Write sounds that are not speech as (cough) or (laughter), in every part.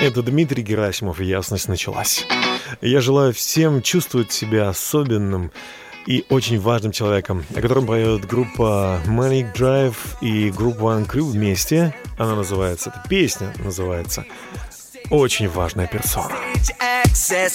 Это Дмитрий Герасимов, и ясность началась. Я желаю всем чувствовать себя особенным и очень важным человеком, о котором поет группа Manic Drive и группа One Crew вместе. Она называется, эта песня называется «Очень важная персона». access,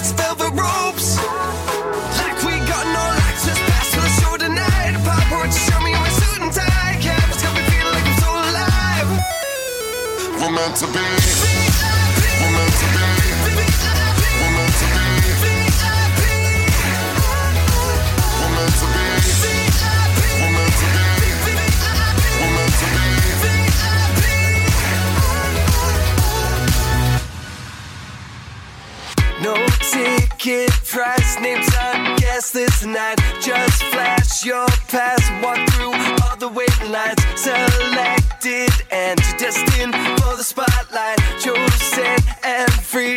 ropes. We got no pass show tonight. Show me my suit and tie. Got me feeling so alive. We're meant to be. Ticket price, names on guest list tonight. Just flash your pass, walk through all the waiting lines. Selected and destined for the spotlight. Chosen and free,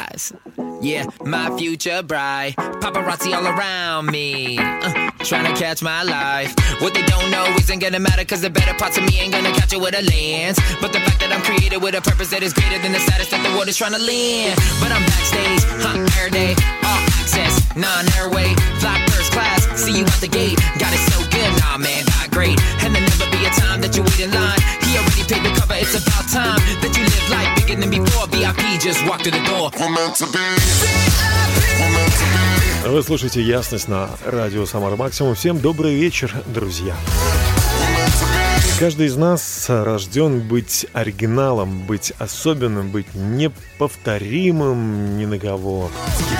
eyes. Yeah, my future bright. Paparazzi all around me. Uh, trying to catch my life. What they don't know isn't gonna matter, cause the better parts of me ain't gonna catch it with a lens. But the fact that I'm created with a purpose that is greater than the status that the world is trying to land. But I'm backstage, huh, air day, all access, non airway, fly first class. See you out the gate, got it so good, nah man, got great. And there'll never be a time that you wait in line. He already paid the cover, it's about time that you live life bigger than before. VIP just walk through the door. We're meant to be. We're meant to be. Вы слушаете «Ясность» на радио «Самара Максимум». Всем добрый вечер, друзья. Каждый из нас рожден быть оригиналом, быть особенным, быть неповторимым ни на кого.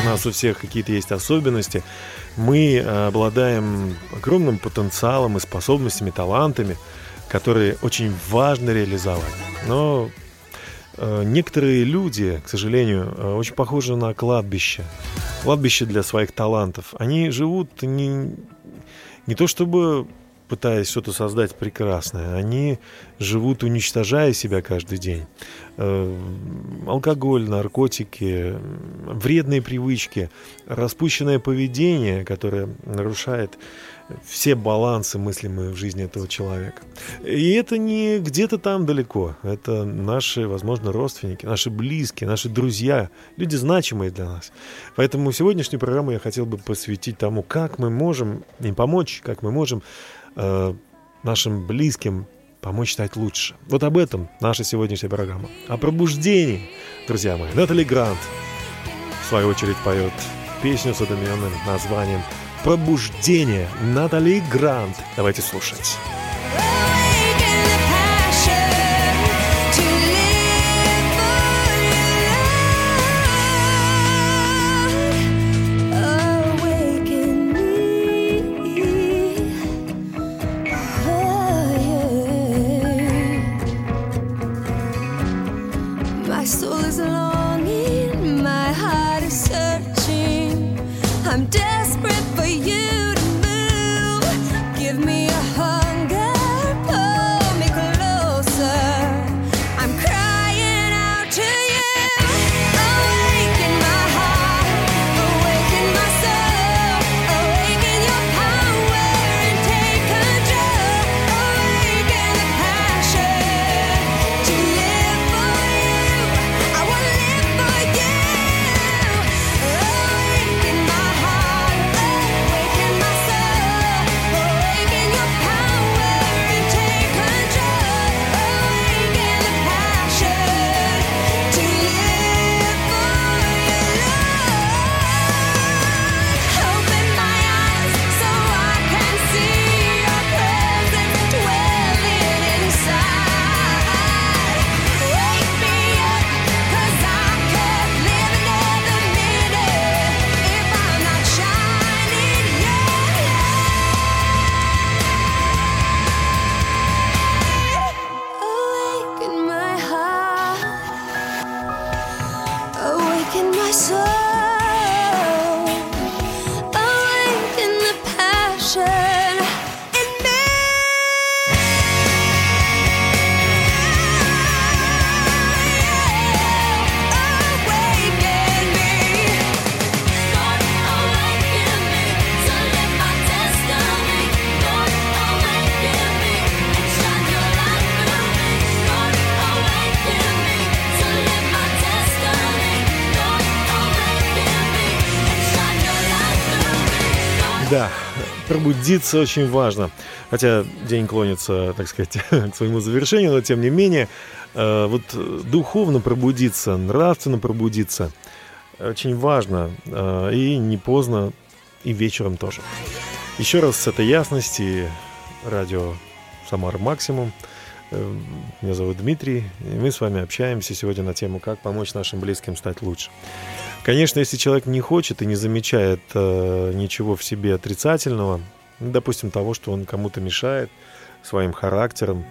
У нас у всех какие-то есть особенности. Мы э, обладаем огромным потенциалом и способностями, талантами, которые очень важно реализовать. Но э, некоторые люди, к сожалению, э, очень похожи на кладбище. Кладбище для своих талантов. Они живут не, не то чтобы пытаясь что-то создать прекрасное, они живут, уничтожая себя каждый день. Э, Алкоголь, наркотики, вредные привычки, распущенное поведение, которое нарушает все балансы мыслимые в жизни этого человека. И это не где-то там далеко. Это наши, возможно, родственники, наши близкие, наши друзья, люди значимые для нас. Поэтому сегодняшнюю программу я хотел бы посвятить тому, как мы можем им помочь, как мы можем э, нашим близким помочь стать лучше. Вот об этом наша сегодняшняя программа. О пробуждении, друзья мои. Натали Грант, в свою очередь, поет песню с одноименным названием «Пробуждение» Натали Грант. Давайте слушать. Пробудиться очень важно. Хотя день клонится, так сказать, (laughs) к своему завершению, но тем не менее, э, вот духовно пробудиться, нравственно пробудиться очень важно. э, И не поздно, и вечером тоже. Еще раз с этой ясности радио Самара Максимум. Э, Меня зовут Дмитрий, и мы с вами общаемся сегодня на тему, как помочь нашим близким стать лучше. Конечно, если человек не хочет и не замечает э, ничего в себе отрицательного, ну, допустим, того, что он кому-то мешает своим характером.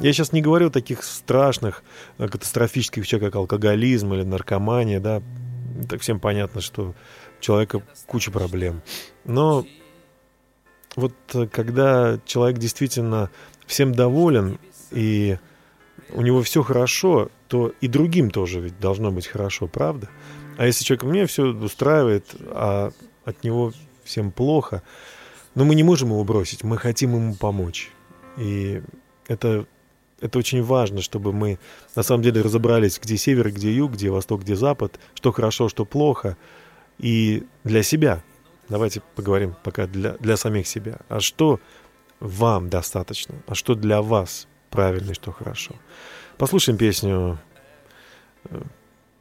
Я сейчас не говорю о таких страшных, э, катастрофических вещах, как алкоголизм или наркомания, да. Так всем понятно, что у человека куча проблем. Но вот э, когда человек действительно всем доволен и у него все хорошо, то и другим тоже ведь должно быть хорошо, правда? А если человек мне все устраивает, а от него всем плохо, но мы не можем его бросить, мы хотим ему помочь. И это, это очень важно, чтобы мы на самом деле разобрались, где север, где юг, где восток, где запад, что хорошо, что плохо. И для себя. Давайте поговорим пока для, для самих себя. А что вам достаточно? А что для вас правильно и что хорошо? Послушаем песню э,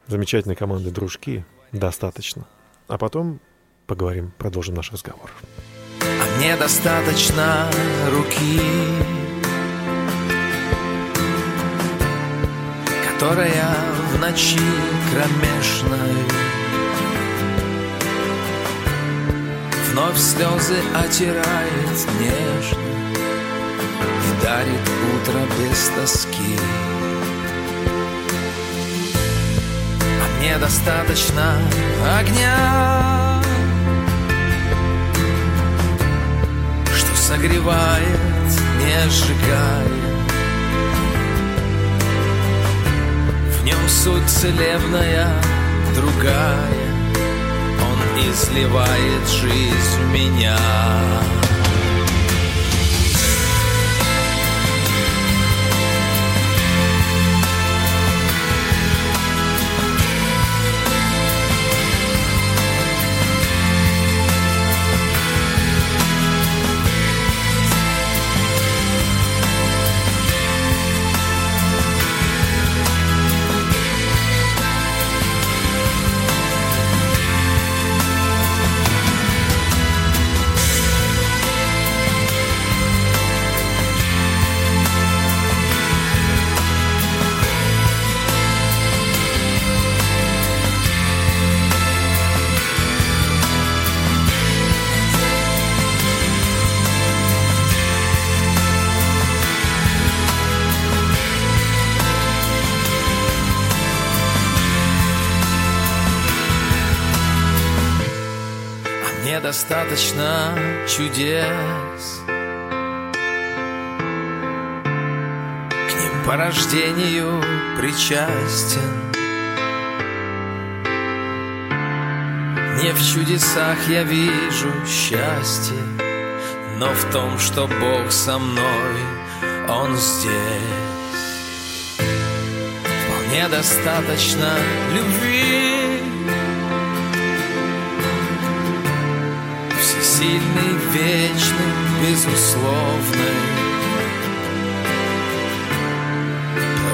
замечательной команды «Дружки» «Достаточно». А потом поговорим, продолжим наш разговор. А мне достаточно руки, которая в ночи кромешной вновь слезы отирает нежно и дарит утро без тоски. А мне достаточно огня, что согревает, не сжигая. В нем суть целебная, другая. Он изливает жизнь в меня. Достаточно чудес. К ним по рождению причастен. Не в чудесах я вижу счастье Но в том, что Бог со мной, Он здесь. Вполне достаточно любви Всесильный, вечный, безусловный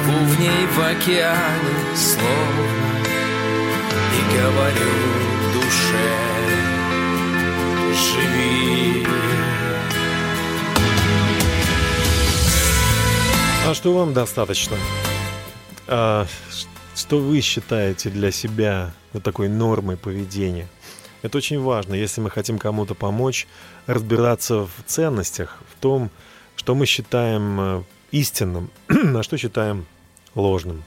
Плыву в ней в океане словно И говорю душе Живи А что вам достаточно? А, что вы считаете для себя вот такой нормой поведения? Это очень важно, если мы хотим кому-то помочь разбираться в ценностях, в том, что мы считаем э, истинным, (clears throat) а что считаем ложным.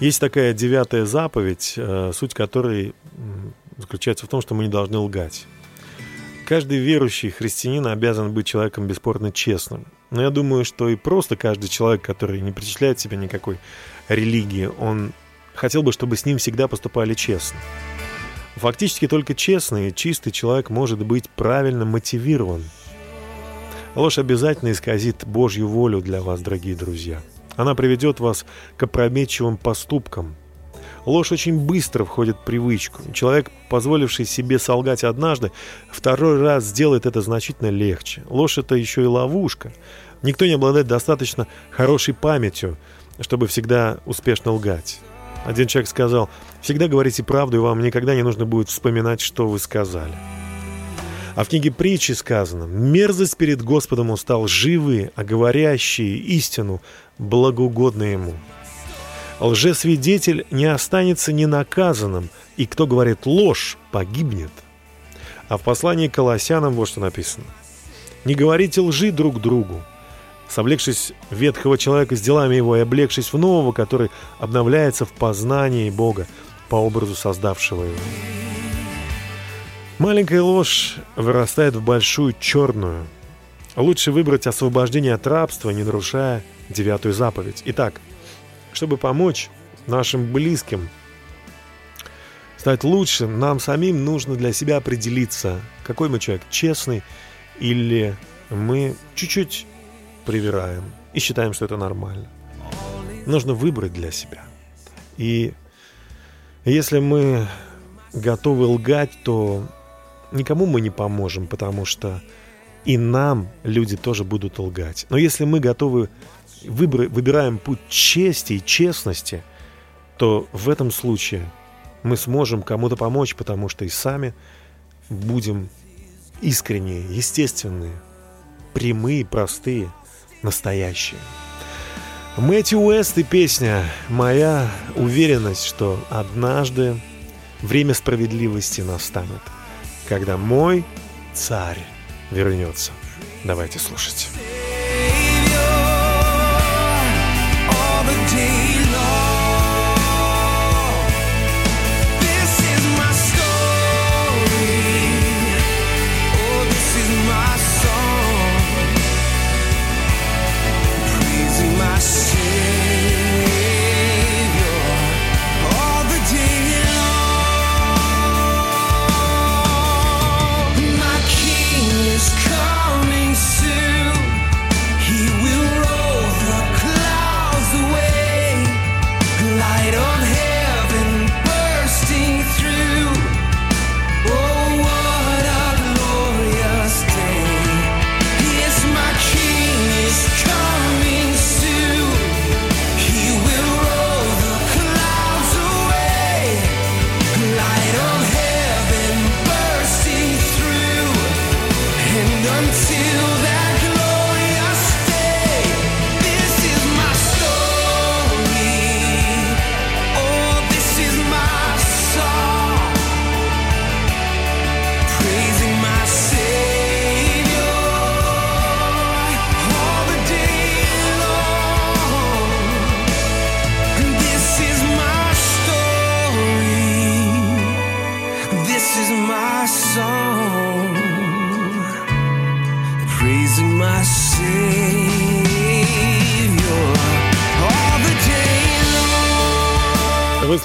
Есть такая девятая заповедь, э, суть которой заключается в том, что мы не должны лгать. Каждый верующий христианин обязан быть человеком бесспорно честным. Но я думаю, что и просто каждый человек, который не причисляет себя никакой религии, он хотел бы, чтобы с ним всегда поступали честно. Фактически только честный и чистый человек может быть правильно мотивирован. Ложь обязательно исказит Божью волю для вас, дорогие друзья. Она приведет вас к опрометчивым поступкам. Ложь очень быстро входит в привычку. Человек, позволивший себе солгать однажды, второй раз сделает это значительно легче. Ложь — это еще и ловушка. Никто не обладает достаточно хорошей памятью, чтобы всегда успешно лгать. Один человек сказал, всегда говорите правду, и вам никогда не нужно будет вспоминать, что вы сказали. А в книге притчи сказано, «Мерзость перед Господом устал живые, а говорящие истину благоугодны Ему». Лжесвидетель не останется ненаказанным, и кто говорит ложь, погибнет. А в послании к Колоссянам вот что написано. «Не говорите лжи друг другу, совлекшись ветхого человека с делами его и облегшись в нового, который обновляется в познании Бога по образу создавшего его». Маленькая ложь вырастает в большую черную. Лучше выбрать освобождение от рабства, не нарушая девятую заповедь. Итак, чтобы помочь нашим близким стать лучше, нам самим нужно для себя определиться, какой мы человек, честный или мы чуть-чуть привираем и считаем, что это нормально. Нужно выбрать для себя. И если мы готовы лгать, то никому мы не поможем, потому что и нам люди тоже будут лгать. Но если мы готовы выбра- выбираем путь чести и честности, то в этом случае мы сможем кому-то помочь, потому что и сами будем искренние, естественные, прямые, простые, настоящие. Мэтью Уэст и песня «Моя уверенность, что однажды время справедливости настанет, когда мой царь вернется». Давайте слушать.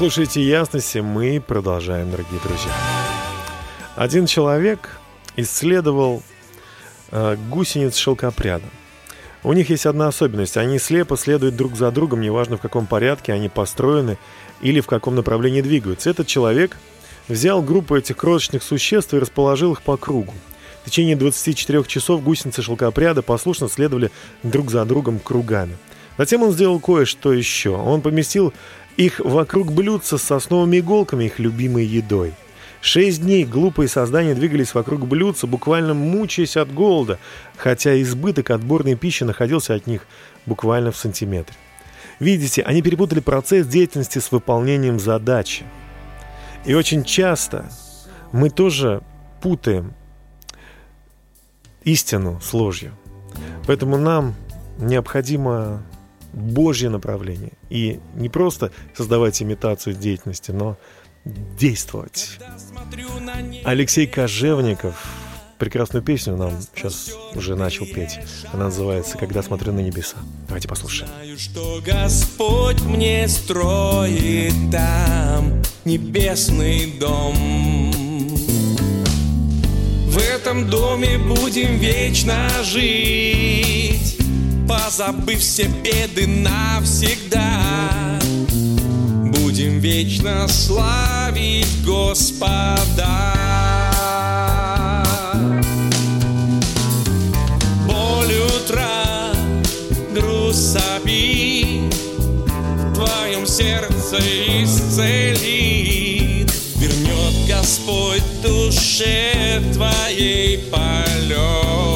Слушаете «Ясности», мы продолжаем, дорогие друзья. Один человек исследовал э, гусениц шелкопряда. У них есть одна особенность. Они слепо следуют друг за другом, неважно в каком порядке они построены или в каком направлении двигаются. Этот человек взял группу этих крошечных существ и расположил их по кругу. В течение 24 часов гусеницы шелкопряда послушно следовали друг за другом кругами. Затем он сделал кое-что еще. Он поместил их вокруг блюдца с сосновыми иголками, их любимой едой. Шесть дней глупые создания двигались вокруг блюдца, буквально мучаясь от голода, хотя избыток отборной пищи находился от них буквально в сантиметре. Видите, они перепутали процесс деятельности с выполнением задачи. И очень часто мы тоже путаем истину с ложью. Поэтому нам необходимо Божье направление. И не просто создавать имитацию деятельности, но действовать. Алексей Кожевников прекрасную песню нам сейчас уже начал петь. Она называется «Когда смотрю на небеса». Давайте послушаем. Знаю, что Господь мне строит там небесный дом. В этом доме будем вечно жить, позабыв все беды навсегда. Будем вечно славить Господа. Боль утра, груз обид В твоем сердце исцелит Вернет Господь душе твоей полет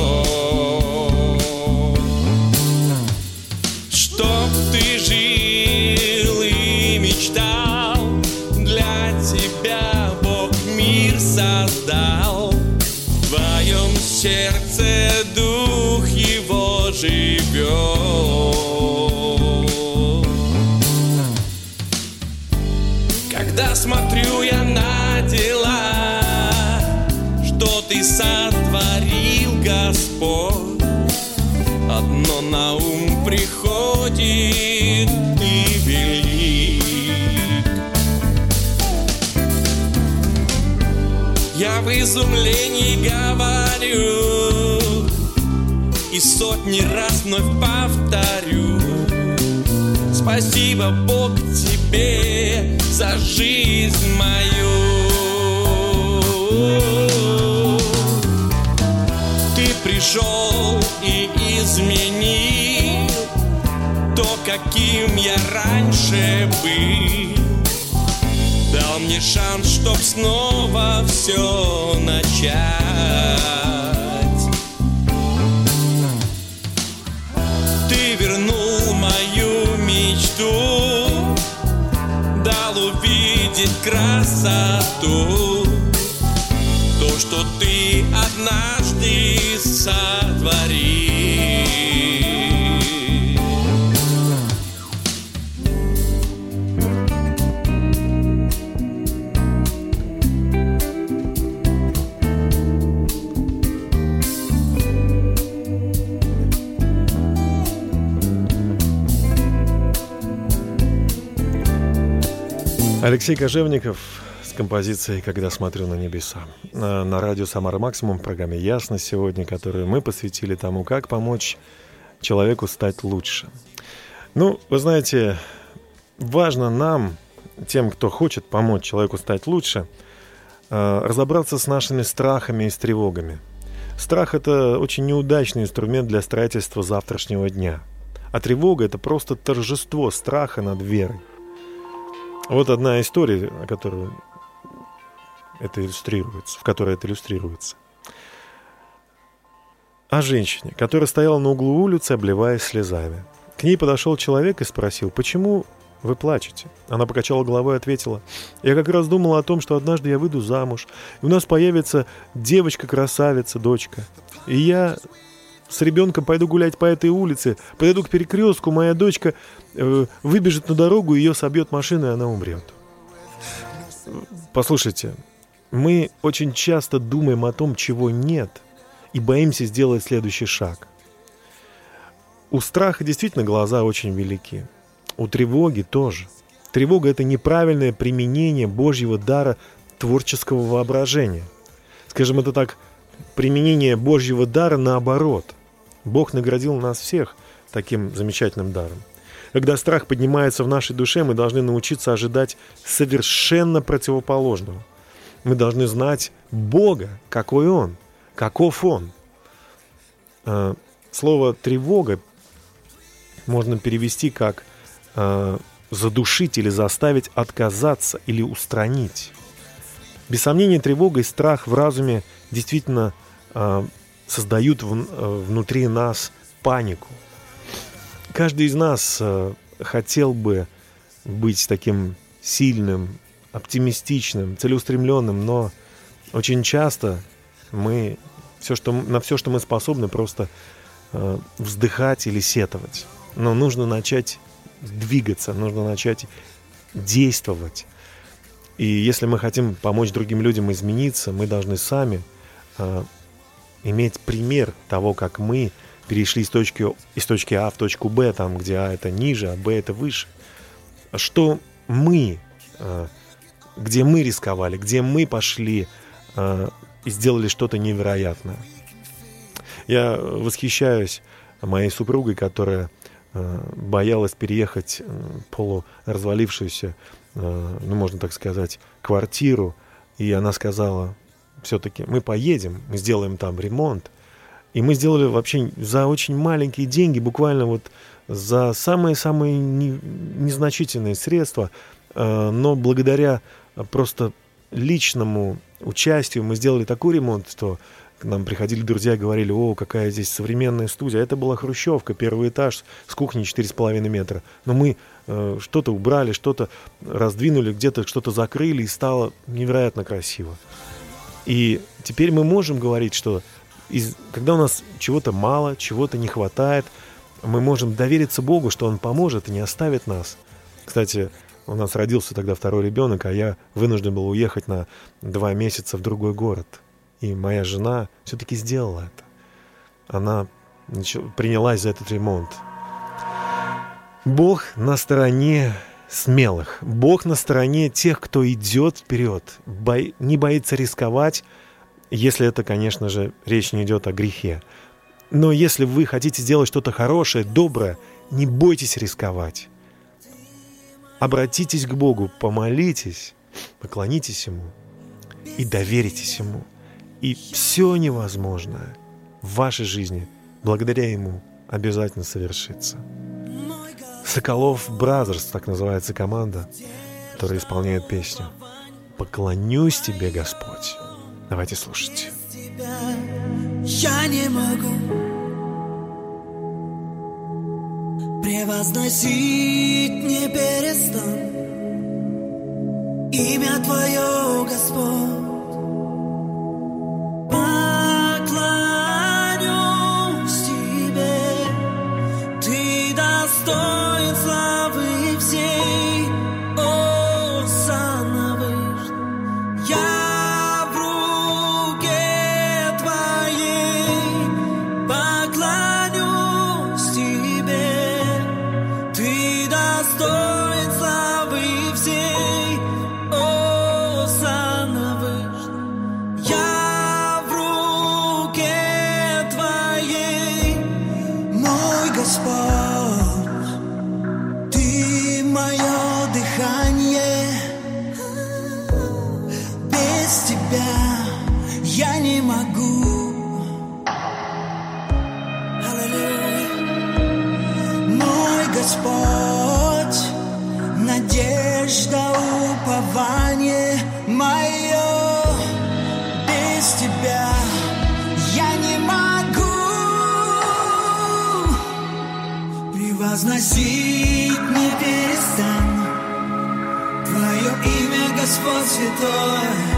изумлении говорю И сотни раз вновь повторю. Спасибо, Бог, тебе за жизнь мою. Ты пришел и изменил То, каким я раньше был Мне шанс, чтоб снова все начать. Ты вернул мою мечту Дал увидеть красоту. То, что ты однажды сотворил Алексей Кожевников с композицией «Когда смотрю на небеса». На, радио «Самара Максимум» в программе «Ясно» сегодня, которую мы посвятили тому, как помочь человеку стать лучше. Ну, вы знаете, важно нам, тем, кто хочет помочь человеку стать лучше, э, разобраться с нашими страхами и с тревогами. Страх – это очень неудачный инструмент для строительства завтрашнего дня. А тревога – это просто торжество страха над верой. Вот одна история, о это иллюстрируется, в которой это иллюстрируется. О женщине, которая стояла на углу улицы, обливаясь слезами. К ней подошел человек и спросил, почему вы плачете? Она покачала головой и ответила, я как раз думала о том, что однажды я выйду замуж, и у нас появится девочка-красавица, дочка. И я с ребенком пойду гулять по этой улице, подойду к перекрестку, моя дочка э, выбежит на дорогу, ее собьет машина, и она умрет. Послушайте, мы очень часто думаем о том, чего нет, и боимся сделать следующий шаг. У страха действительно глаза очень велики. У тревоги тоже. Тревога – это неправильное применение Божьего дара творческого воображения. Скажем это так, применение Божьего дара наоборот. Бог наградил нас всех таким замечательным даром. Когда страх поднимается в нашей душе, мы должны научиться ожидать совершенно противоположного. Мы должны знать Бога, какой Он, каков Он. Э, Слово «тревога» можно перевести как э, задушить или заставить отказаться или устранить. Без сомнения, тревога и страх в разуме действительно э, создают в, э, внутри нас панику. Каждый из нас э, хотел бы быть таким сильным, оптимистичным, целеустремленным, но очень часто мы все, что, на все, что мы способны, просто э, вздыхать или сетовать. Но нужно начать двигаться, нужно начать действовать. И если мы хотим помочь другим людям измениться, мы должны сами э, иметь пример того, как мы перешли из точки, из точки А в точку Б, там, где А это ниже, а Б это выше. Что мы, э, где мы рисковали, где мы пошли э, и сделали что-то невероятное. Я восхищаюсь моей супругой, которая э, боялась переехать полуразвалившуюся, ну, можно так сказать, квартиру. И она сказала, все-таки мы поедем, мы сделаем там ремонт. И мы сделали вообще за очень маленькие деньги, буквально вот за самые-самые не- незначительные средства, э, но благодаря просто личному участию мы сделали такой ремонт, что к нам приходили друзья и говорили, о, какая здесь современная студия. Это была хрущевка, первый этаж с кухней 4,5 метра. Но мы э, что-то убрали, что-то раздвинули, где-то что-то закрыли, и стало невероятно красиво. И теперь мы можем говорить, что из, когда у нас чего-то мало, чего-то не хватает, мы можем довериться Богу, что Он поможет и не оставит нас. Кстати, у нас родился тогда второй ребенок, а я вынужден был уехать на два месяца в другой город. И моя жена все-таки сделала это. Она принялась за этот ремонт. Бог на стороне смелых. Бог на стороне тех, кто идет вперед, бо- не боится рисковать, если это, конечно же, речь не идет о грехе. Но если вы хотите сделать что-то хорошее, доброе, не бойтесь рисковать. Обратитесь к Богу, помолитесь, поклонитесь Ему и доверитесь Ему. И все невозможное в вашей жизни благодаря Ему обязательно совершится. Соколов Brothers, так называется команда, которая исполняет песню «Поклонюсь тебе, Господь». Давайте слушать. Я не могу превозносить не перестану имя Твое, Господь. Мое дыхание. Без тебя я не могу. Аллилуйя. Мой Господь, надежда, упование мое. Без тебя я не могу превозносить имя, Господь святой. Поклонюсь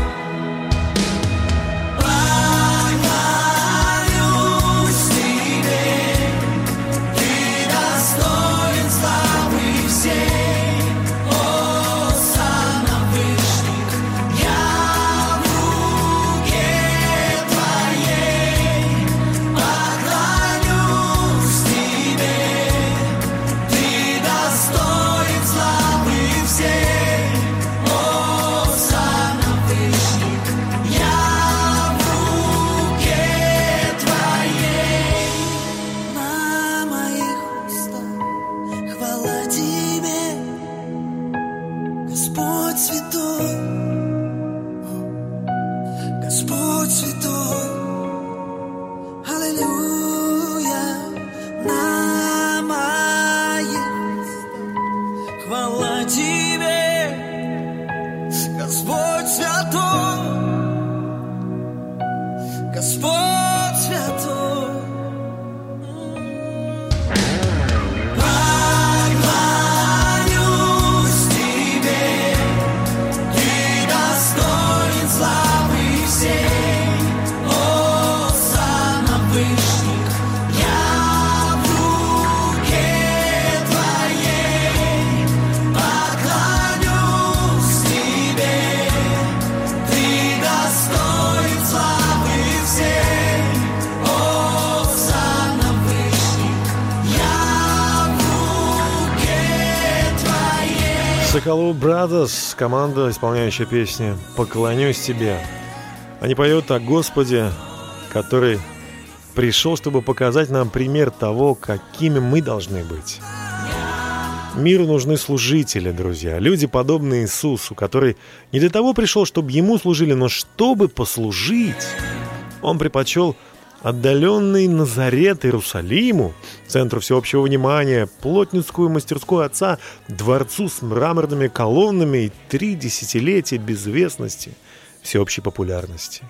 Соколов Brothers, команда, исполняющая песни «Поклонюсь тебе». Они поют о Господе, который пришел, чтобы показать нам пример того, какими мы должны быть. Миру нужны служители, друзья, люди, подобные Иисусу, который не для того пришел, чтобы ему служили, но чтобы послужить. Он предпочел отдаленный Назарет Иерусалиму, центру всеобщего внимания, плотницкую мастерскую отца, дворцу с мраморными колоннами и три десятилетия безвестности, всеобщей популярности.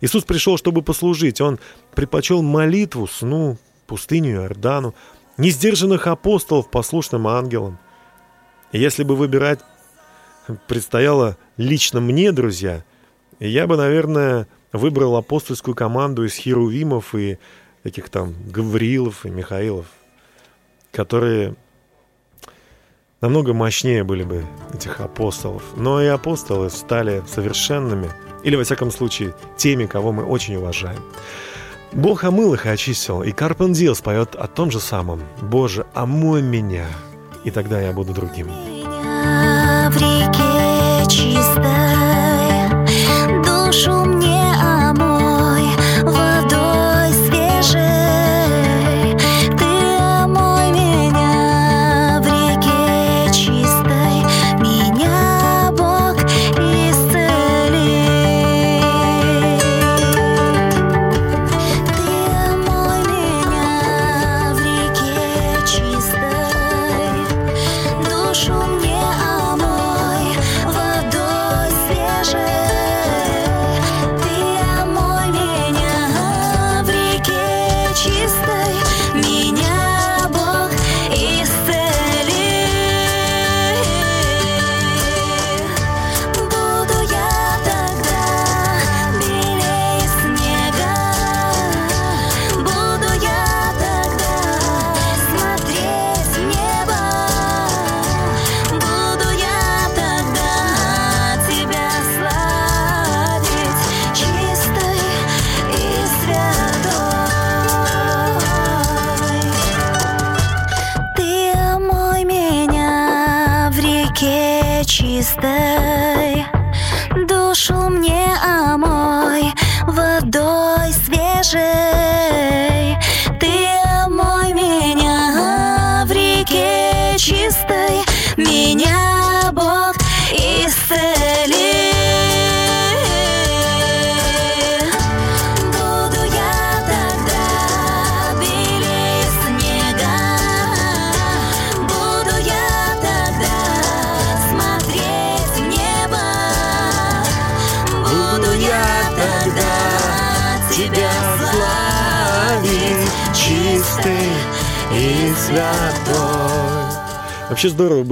Иисус пришел, чтобы послужить. Он предпочел молитву, сну, пустыню Иордану, несдержанных апостолов послушным ангелам. Если бы выбирать предстояло лично мне, друзья, я бы, наверное, выбрал апостольскую команду из херувимов и таких там Гавриилов и Михаилов, которые намного мощнее были бы этих апостолов. Но и апостолы стали совершенными, или, во всяком случае, теми, кого мы очень уважаем. Бог омыл их и очистил, и Карпен Диас поет о том же самом. «Боже, омой меня, и тогда я буду другим». меня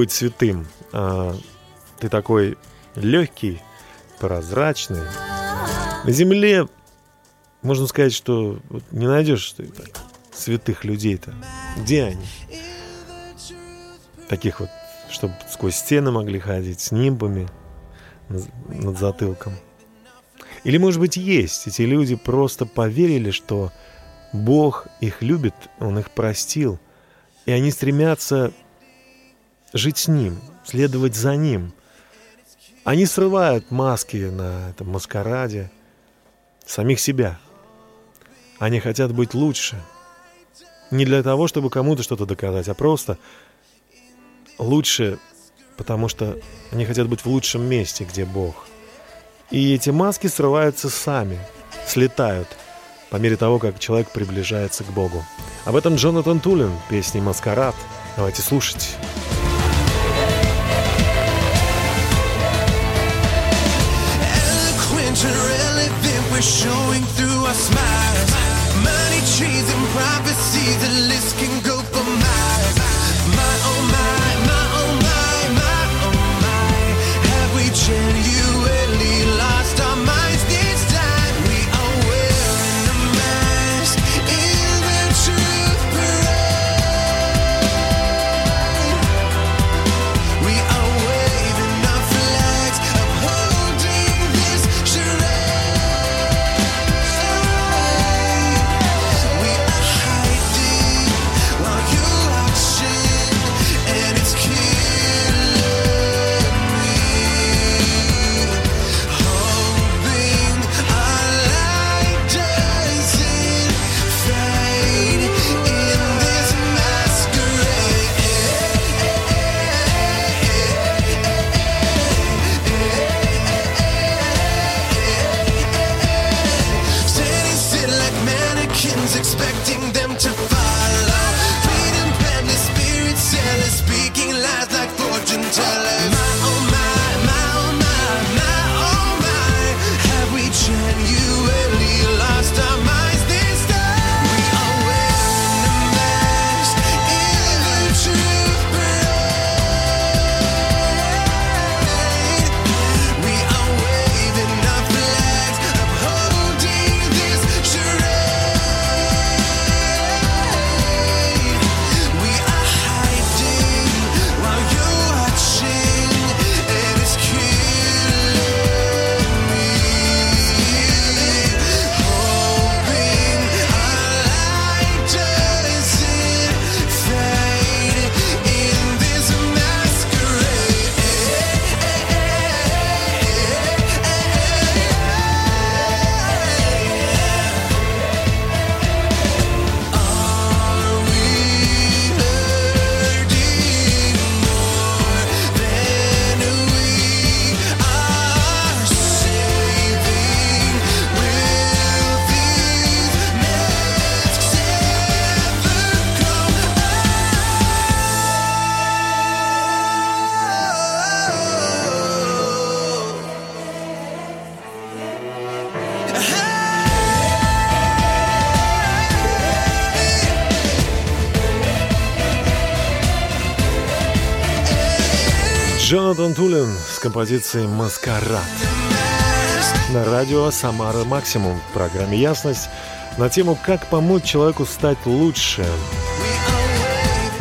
быть святым. А, Ты такой легкий, прозрачный. На земле можно сказать, что не найдешь ты так святых людей-то. Где они? Таких вот, чтобы сквозь стены могли ходить с нимбами над затылком. Или, может быть, есть. Эти люди просто поверили, что Бог их любит, Он их простил, и они стремятся жить с Ним, следовать за Ним. Они срывают маски на этом маскараде самих себя. Они хотят быть лучше. Не для того, чтобы кому-то что-то доказать, а просто лучше потому что они хотят быть в лучшем месте, где Бог. И эти маски срываются сами, слетают по мере того, как человек приближается к Богу. Об этом Джонатан Тулин, песни «Маскарад». Давайте слушать. Showing through our smiles. Money trees and prophecies, Джонатан Тулин с композицией «Маскарад». На радио «Самара Максимум» в программе «Ясность» на тему «Как помочь человеку стать лучше».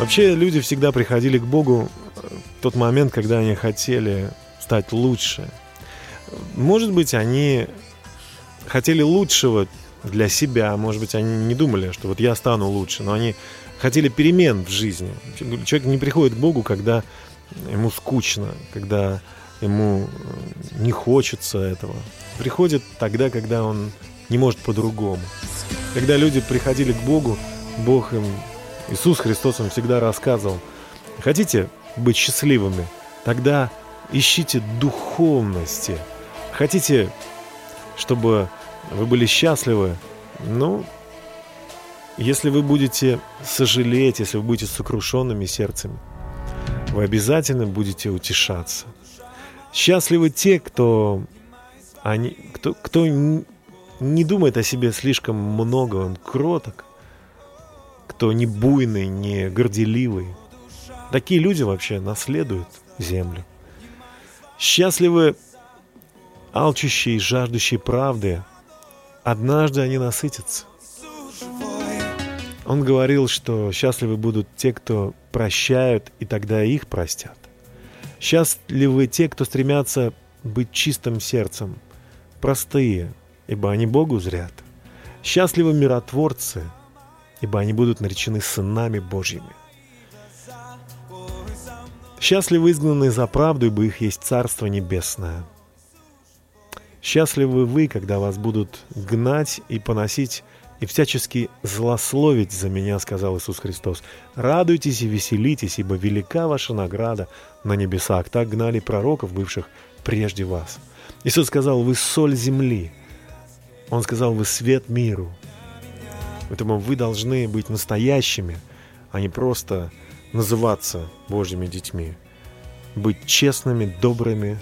Вообще люди всегда приходили к Богу в тот момент, когда они хотели стать лучше. Может быть, они хотели лучшего для себя, может быть, они не думали, что вот я стану лучше, но они хотели перемен в жизни. Человек не приходит к Богу, когда ему скучно, когда ему э, не хочется этого. Приходит тогда, когда он не может по-другому. Когда люди приходили к Богу, Бог им, Иисус Христос им всегда рассказывал, хотите быть счастливыми, тогда ищите духовности. Хотите, чтобы вы были счастливы, ну, если вы будете сожалеть, если вы будете сокрушенными сердцем, вы обязательно будете утешаться. Счастливы те, кто, они, кто, кто не думает о себе слишком много, он кроток, кто не буйный, не горделивый. Такие люди вообще наследуют землю. Счастливы алчущие и жаждущие правды. Однажды они насытятся. Он говорил, что счастливы будут те, кто прощают, и тогда их простят. Счастливы те, кто стремятся быть чистым сердцем, простые, ибо они Богу зрят. Счастливы миротворцы, ибо они будут наречены сынами Божьими. Счастливы изгнанные за правду, ибо их есть Царство Небесное. Счастливы вы, когда вас будут гнать и поносить и всячески злословить за меня, сказал Иисус Христос. Радуйтесь и веселитесь, ибо велика ваша награда на небесах. Так гнали пророков, бывших прежде вас. Иисус сказал, вы соль земли. Он сказал, вы свет миру. Поэтому вы должны быть настоящими, а не просто называться Божьими детьми. Быть честными, добрыми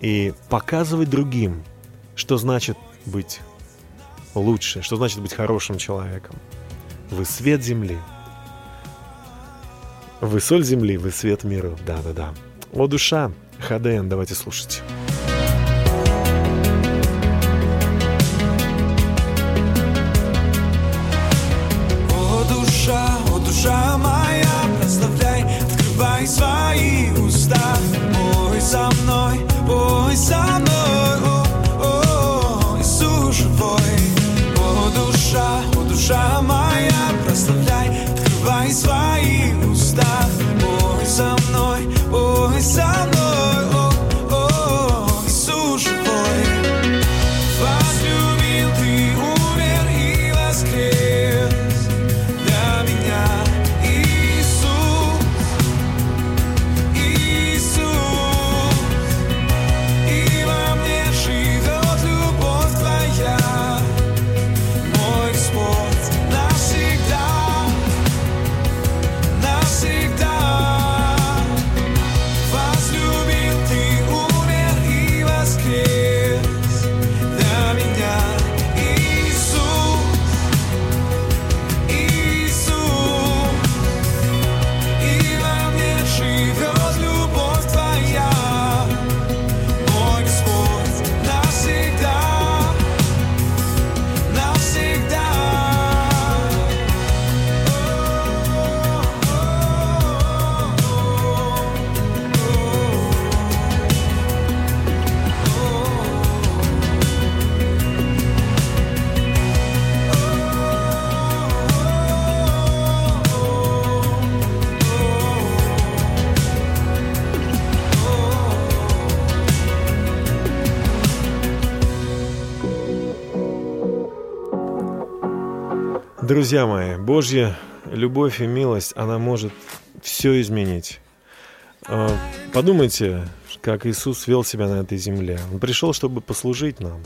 и показывать другим, что значит быть лучше, что значит быть хорошим человеком. Вы свет земли. Вы соль земли, вы свет мира. Да-да-да. О, душа. ХДН, давайте слушать. Друзья мои, Божья любовь и милость, она может все изменить. А, Подумайте, как Иисус вел себя на этой земле. Он пришел, чтобы послужить нам.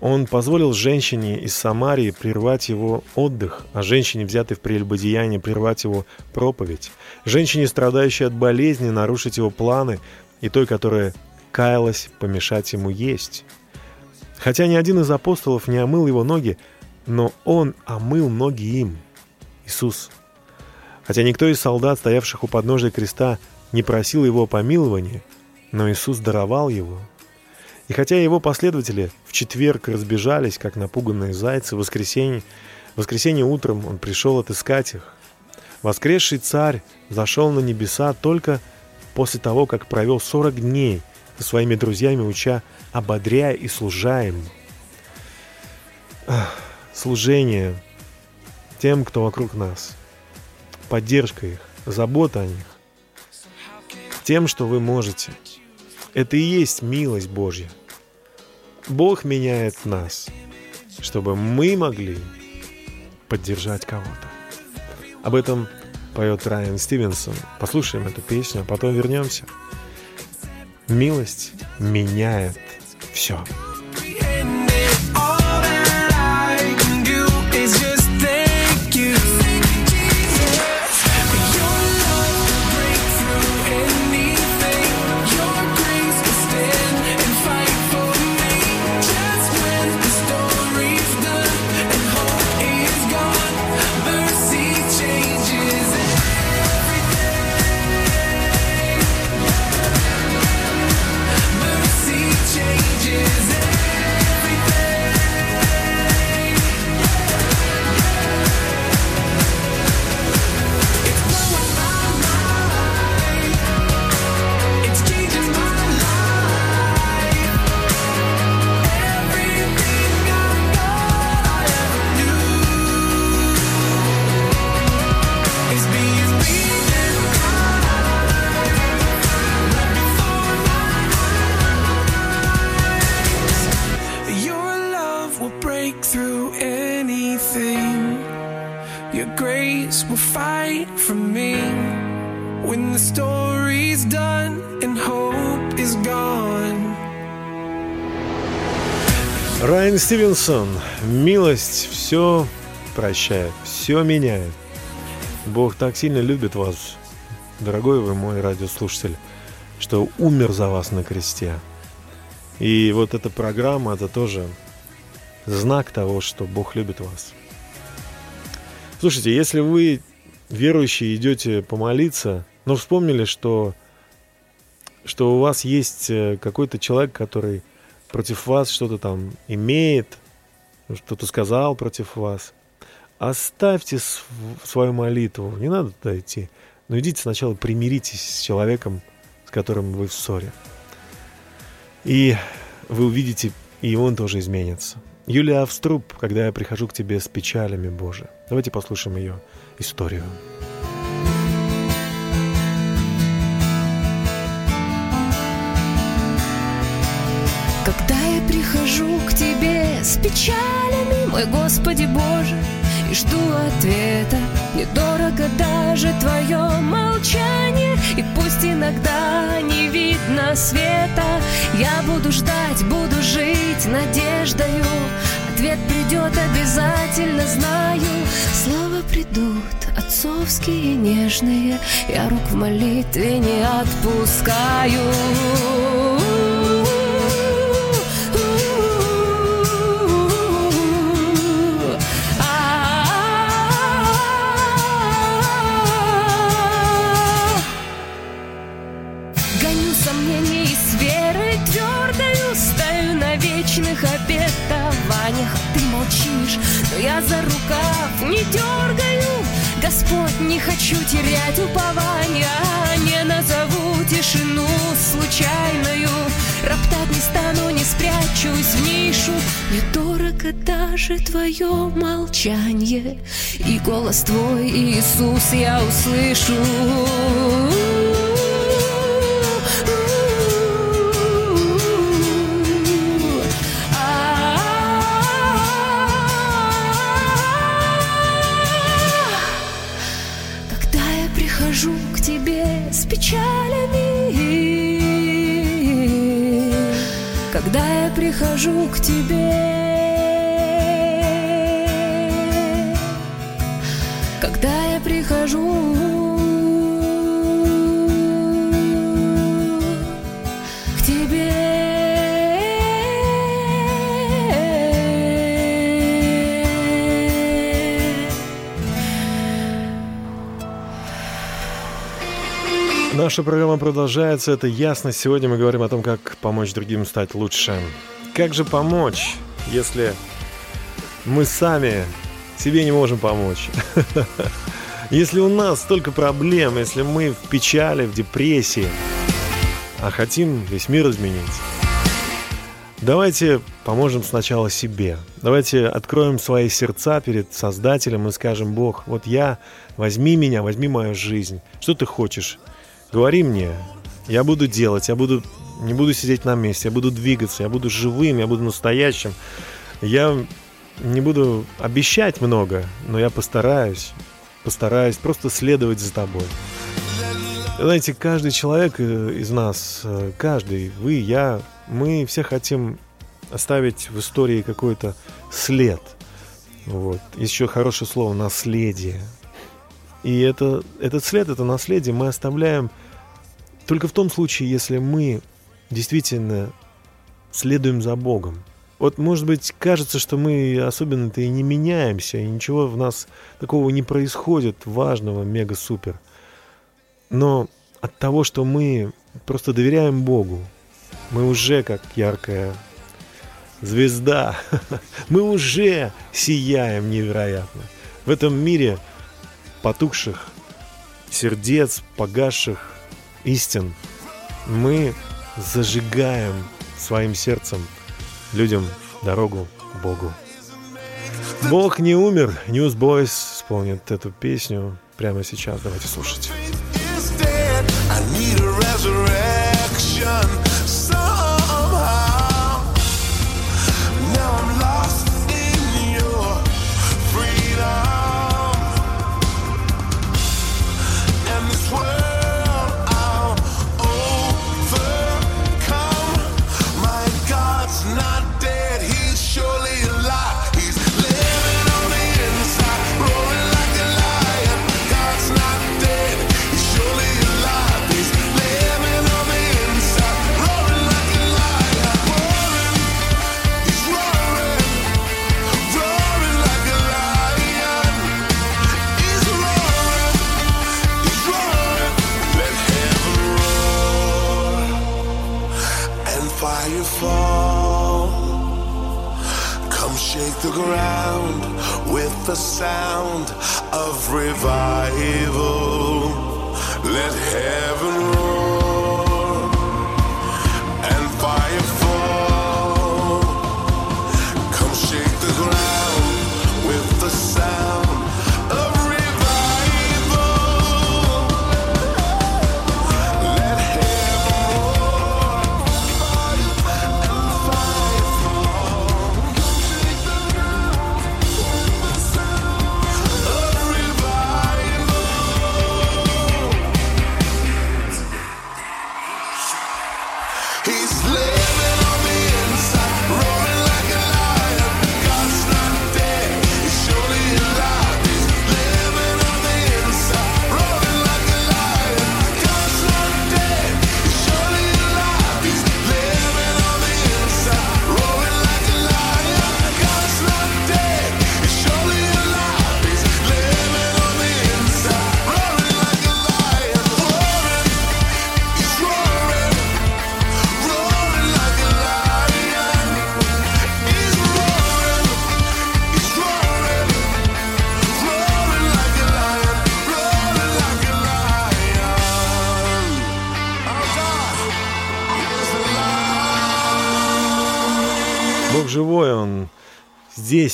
Он позволил женщине из Самарии прервать его отдых, а женщине, взятой в прелюбодеяние, прервать его проповедь. Женщине, страдающей от болезни, нарушить его планы, и той, которая каялась, помешать ему есть. Хотя ни один из апостолов не омыл его ноги, но он омыл ноги им. Иисус. Хотя никто из солдат, стоявших у подножия креста, не просил его о помиловании, но Иисус даровал его. И хотя его последователи в четверг разбежались, как напуганные зайцы, в воскресенье, в воскресенье утром он пришел отыскать их. Воскресший царь зашел на небеса только после того, как провел 40 дней со своими друзьями, уча, ободряя и служа им. Ах, Служение тем, кто вокруг нас, поддержка их, забота о них, тем, что вы можете. Это и есть милость Божья. Бог меняет нас, чтобы мы могли поддержать кого-то. Об этом поет Райан Стивенсон. Послушаем эту песню, а потом вернемся. Милость меняет все. Стивенсон. Милость все прощает, все меняет. Бог так сильно любит вас, дорогой вы мой радиослушатель, что умер за вас на кресте. И вот эта программа, это тоже знак того, что Бог любит вас. Слушайте, если вы верующие идете помолиться, но вспомнили, что, что у вас есть э, какой-то человек, который против вас что-то там имеет, что-то сказал против вас, оставьте св- свою молитву, не надо туда идти, но идите сначала примиритесь с человеком, с которым вы в ссоре. И вы увидите, и он тоже изменится. Юлия Авструб, когда я прихожу к тебе с печалями, Боже. Давайте послушаем ее историю. Прихожу к тебе с печалями, мой Господи Боже, и жду ответа, недорого даже твое молчание, и пусть иногда не видно света, я буду ждать, буду жить надеждою, ответ придет обязательно, знаю, слова придут, отцовские нежные, я рук в молитве не отпускаю. Я за рукав не дергаю. Господь, не хочу терять упования. Не назову тишину случайную. Роптать не стану, не спрячусь в нишу. Недорого даже твое молчание. И голос твой, Иисус, я услышу прихожу к тебе Когда я прихожу к тебе Наша программа продолжается. Это ясно. Сегодня мы говорим о том, как помочь другим стать лучше. Как же помочь, если мы сами себе не можем помочь? (laughs) Если у нас столько проблем, если мы в печали, в депрессии, а хотим весь мир изменить. Давайте поможем сначала себе. Давайте откроем свои сердца перед Создателем и скажем, Бог, вот я, возьми меня, возьми мою жизнь. Что ты хочешь? Говори мне, я буду делать, я буду, не буду сидеть на месте, я буду двигаться, я буду живым, я буду настоящим. Я не буду обещать много, но я постараюсь, постараюсь просто следовать за тобой. Знаете, каждый человек э, из нас, э, каждый, вы, я, мы все хотим оставить в истории какой-то след. Вот. Еще хорошее слово «наследие». И это, этот след, это наследие мы оставляем только в том случае, если мы действительно следуем за Богом. Вот, может быть, кажется, что мы особенно-то и не меняемся, и ничего в нас такого не происходит важного, мега-супер. Но от того, что мы просто доверяем Богу, мы уже как яркая звезда, (laughs) мы уже сияем невероятно. В этом мире потухших сердец, погасших истин, мы зажигаем своим сердцем людям дорогу к Богу. Бог не умер. Newsboys исполнит эту песню прямо сейчас. Давайте слушать. I need a resurrection the sound of revival. Let heaven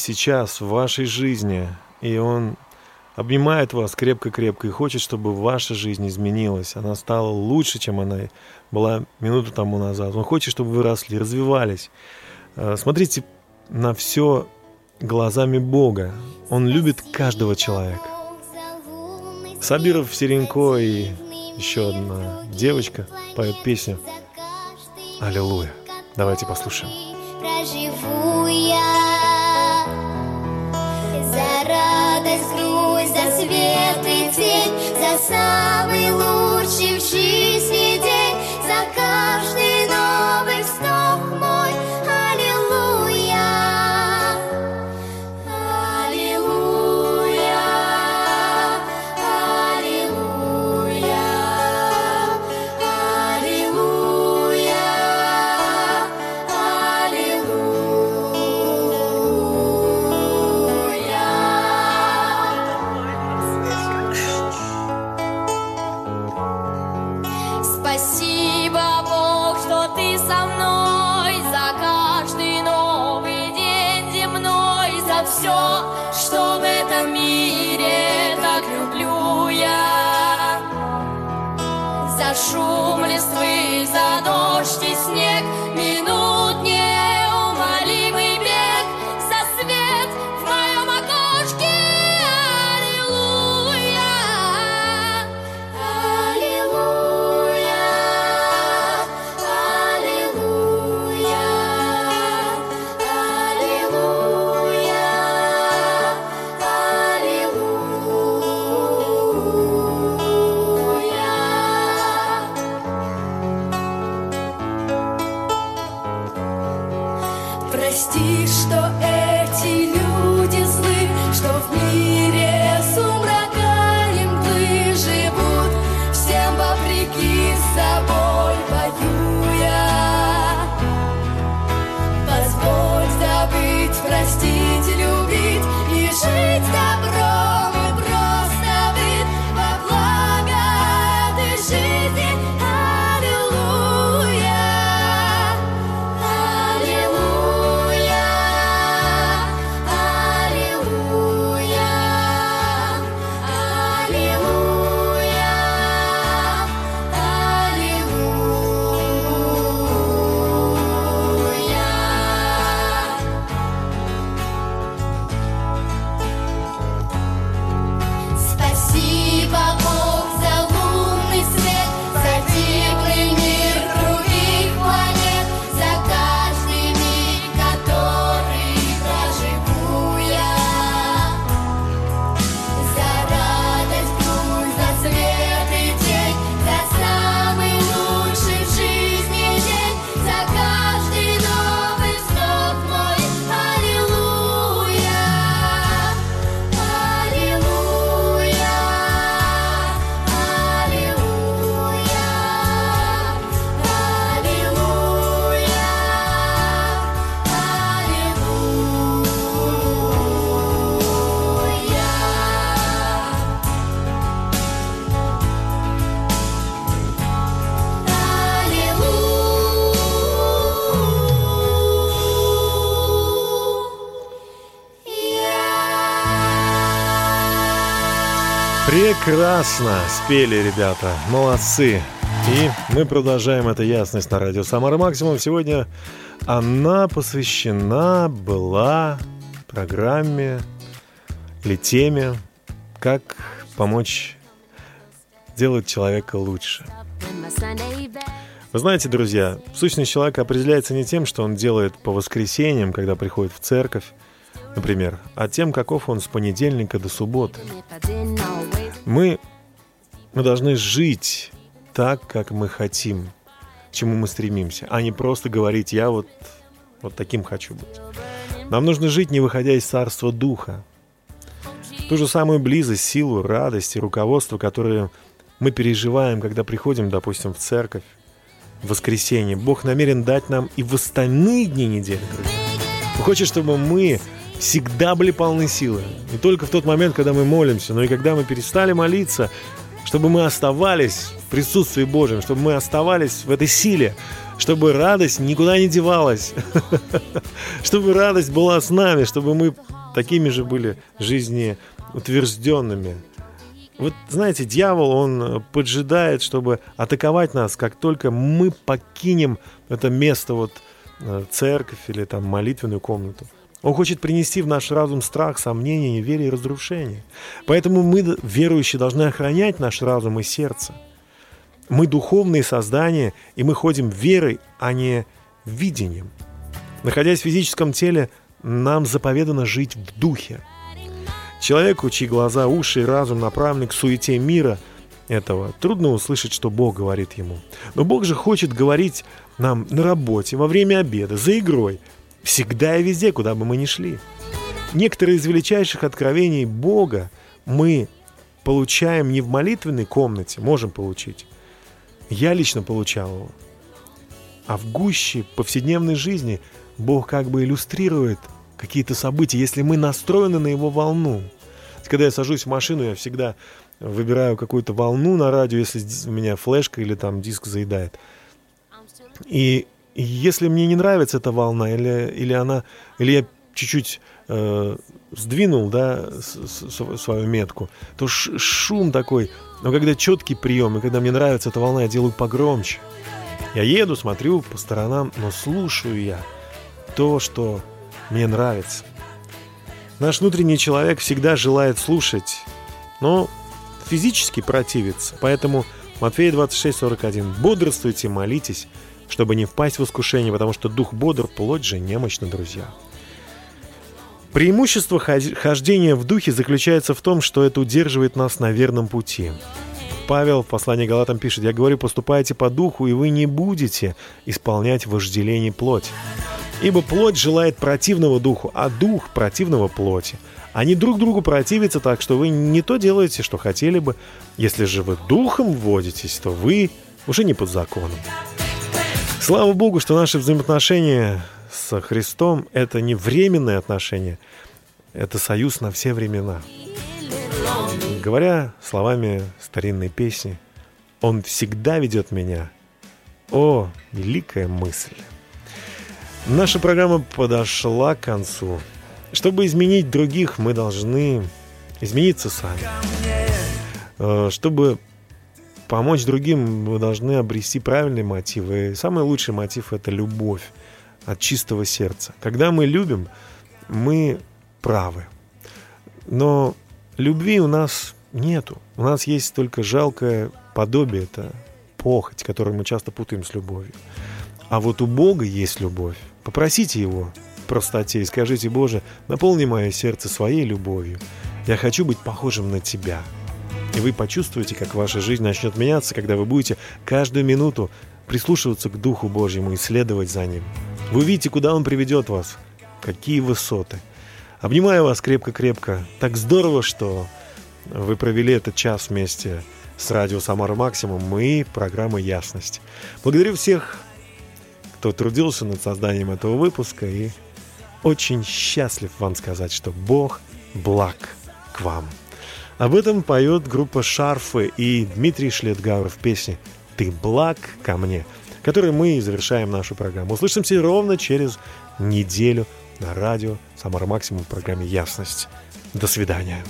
сейчас в вашей жизни, и Он обнимает вас крепко-крепко и хочет, чтобы ваша жизнь изменилась, она стала лучше, чем она была минуту тому назад. Он хочет, чтобы вы росли, развивались. Э, смотрите на все глазами Бога. Он любит каждого человека. Сабиров Серенко и еще одна девочка поет песню «Аллилуйя». Давайте послушаем. Проживу я самый лучший в жизни. Прекрасно спели ребята, молодцы. И мы продолжаем эту ясность на радио Самара Максимум. Сегодня она посвящена была программе или теме «Как помочь делать человека лучше». Вы знаете, друзья, сущность человека определяется не тем, что он делает по воскресеньям, когда приходит в церковь, например, а тем, каков он с понедельника до субботы. Мы, мы должны жить так, как мы хотим, к чему мы стремимся, а не просто говорить «я вот, вот таким хочу быть». Нам нужно жить, не выходя из царства духа. Ту же самую близость, силу, радость и руководство, которые мы переживаем, когда приходим, допустим, в церковь, в воскресенье. Бог намерен дать нам и в остальные дни недели, друзья. Хочет, чтобы мы всегда были полны силы. Не только в тот момент, когда мы молимся, но и когда мы перестали молиться, чтобы мы оставались в присутствии Божьем, чтобы мы оставались в этой силе, чтобы радость никуда не девалась, (laughs) чтобы радость была с нами, чтобы мы такими же были жизни утвержденными. Вот знаете, дьявол, он поджидает, чтобы атаковать нас, как только мы покинем это место, вот э, церковь или там молитвенную комнату. Он хочет принести в наш разум страх, сомнение, неверие и разрушение. Поэтому мы, верующие, должны охранять наш разум и сердце. Мы духовные создания, и мы ходим верой, а не видением. Находясь в физическом теле, нам заповедано жить в духе. Человеку, чьи глаза, уши и разум направлены к суете мира этого, трудно услышать, что Бог говорит ему. Но Бог же хочет говорить нам на работе, во время обеда, за игрой, всегда и везде, куда бы мы ни шли. Некоторые из величайших откровений Бога мы получаем не в молитвенной комнате, можем получить. Я лично получал его. А в гуще повседневной жизни Бог как бы иллюстрирует какие-то события, если мы настроены на его волну. Когда я сажусь в машину, я всегда выбираю какую-то волну на радио, если у меня флешка или там диск заедает. И и если мне не нравится эта волна, или, или она, или я чуть-чуть э, сдвинул, да, с, с, свою метку, то ш, шум такой. Но когда четкий прием, и когда мне нравится эта волна, я делаю погромче. Я еду, смотрю по сторонам, но слушаю я то, что мне нравится. Наш внутренний человек всегда желает слушать, но физически противится. Поэтому Матфея 26:41. Бодрствуйте, молитесь, чтобы не впасть в искушение, потому что дух бодр, плоть же немощна, друзья. Преимущество хождения в духе заключается в том, что это удерживает нас на верном пути. Павел в послании Галатам пишет, «Я говорю, поступайте по духу, и вы не будете исполнять вожделение плоть. Ибо плоть желает противного духу, а дух противного плоти. Они друг другу противятся так, что вы не то делаете, что хотели бы. Если же вы духом вводитесь, то вы уже не под законом». Слава Богу, что наши взаимоотношения с Христом – это не временные отношения, это союз на все времена. Говоря словами старинной песни, «Он всегда ведет меня». О, великая мысль! Наша программа подошла к концу. Чтобы изменить других, мы должны измениться сами. Э, Чтобы помочь другим, мы должны обрести правильные мотивы. И самый лучший мотив – это любовь от чистого сердца. Когда мы любим, мы правы. Но любви у нас нету. У нас есть только жалкое подобие, это похоть, которую мы часто путаем с любовью. А вот у Бога есть любовь. Попросите Его в простоте и скажите, Боже, наполни мое сердце своей любовью. Я хочу быть похожим на Тебя. И вы почувствуете, как ваша жизнь начнет меняться, когда вы будете каждую минуту прислушиваться к Духу Божьему и следовать за Ним. Вы увидите, куда Он приведет вас, какие высоты. Обнимаю вас крепко-крепко. Так здорово, что вы провели этот час вместе с радио «Самара Максимум» и программой «Ясность». Благодарю всех, кто трудился над созданием этого выпуска и очень счастлив вам сказать, что Бог благ к вам. Об этом поет группа «Шарфы» и Дмитрий Шлетгауэр в песне «Ты благ ко мне», которой мы и завершаем нашу программу. Услышимся ровно через неделю на радио «Самара Максимум» в программе «Ясность». До свидания.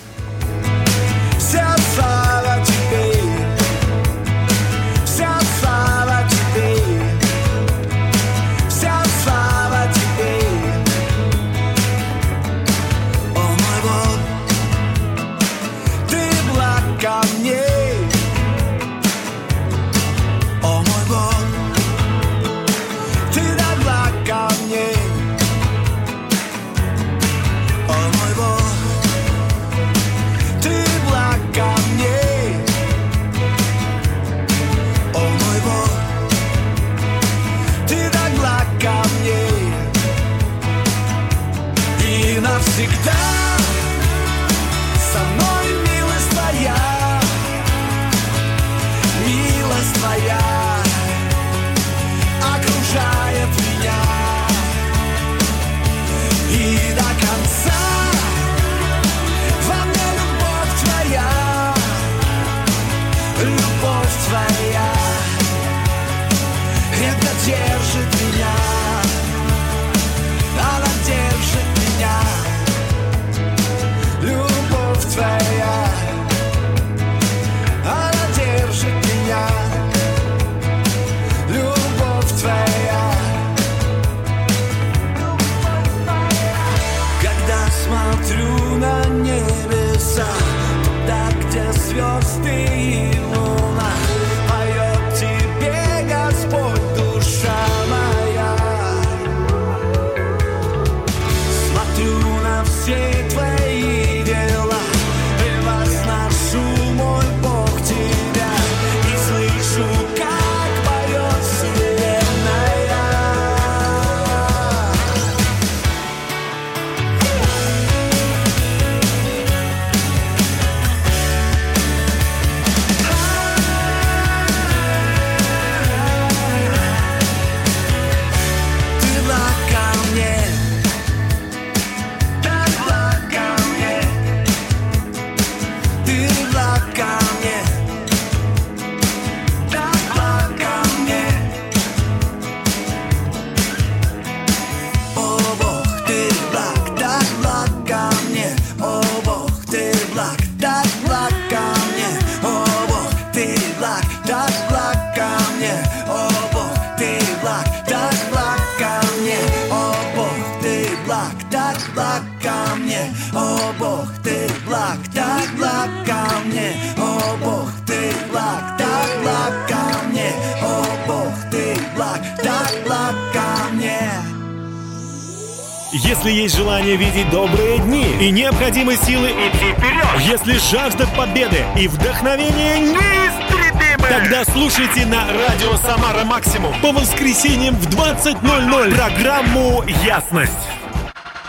непобедимой силы идти вперед. Если жажда победы и вдохновение неистребимы, тогда слушайте на радио «Самара Максимум» по воскресеньям в 20.00 программу «Ясность».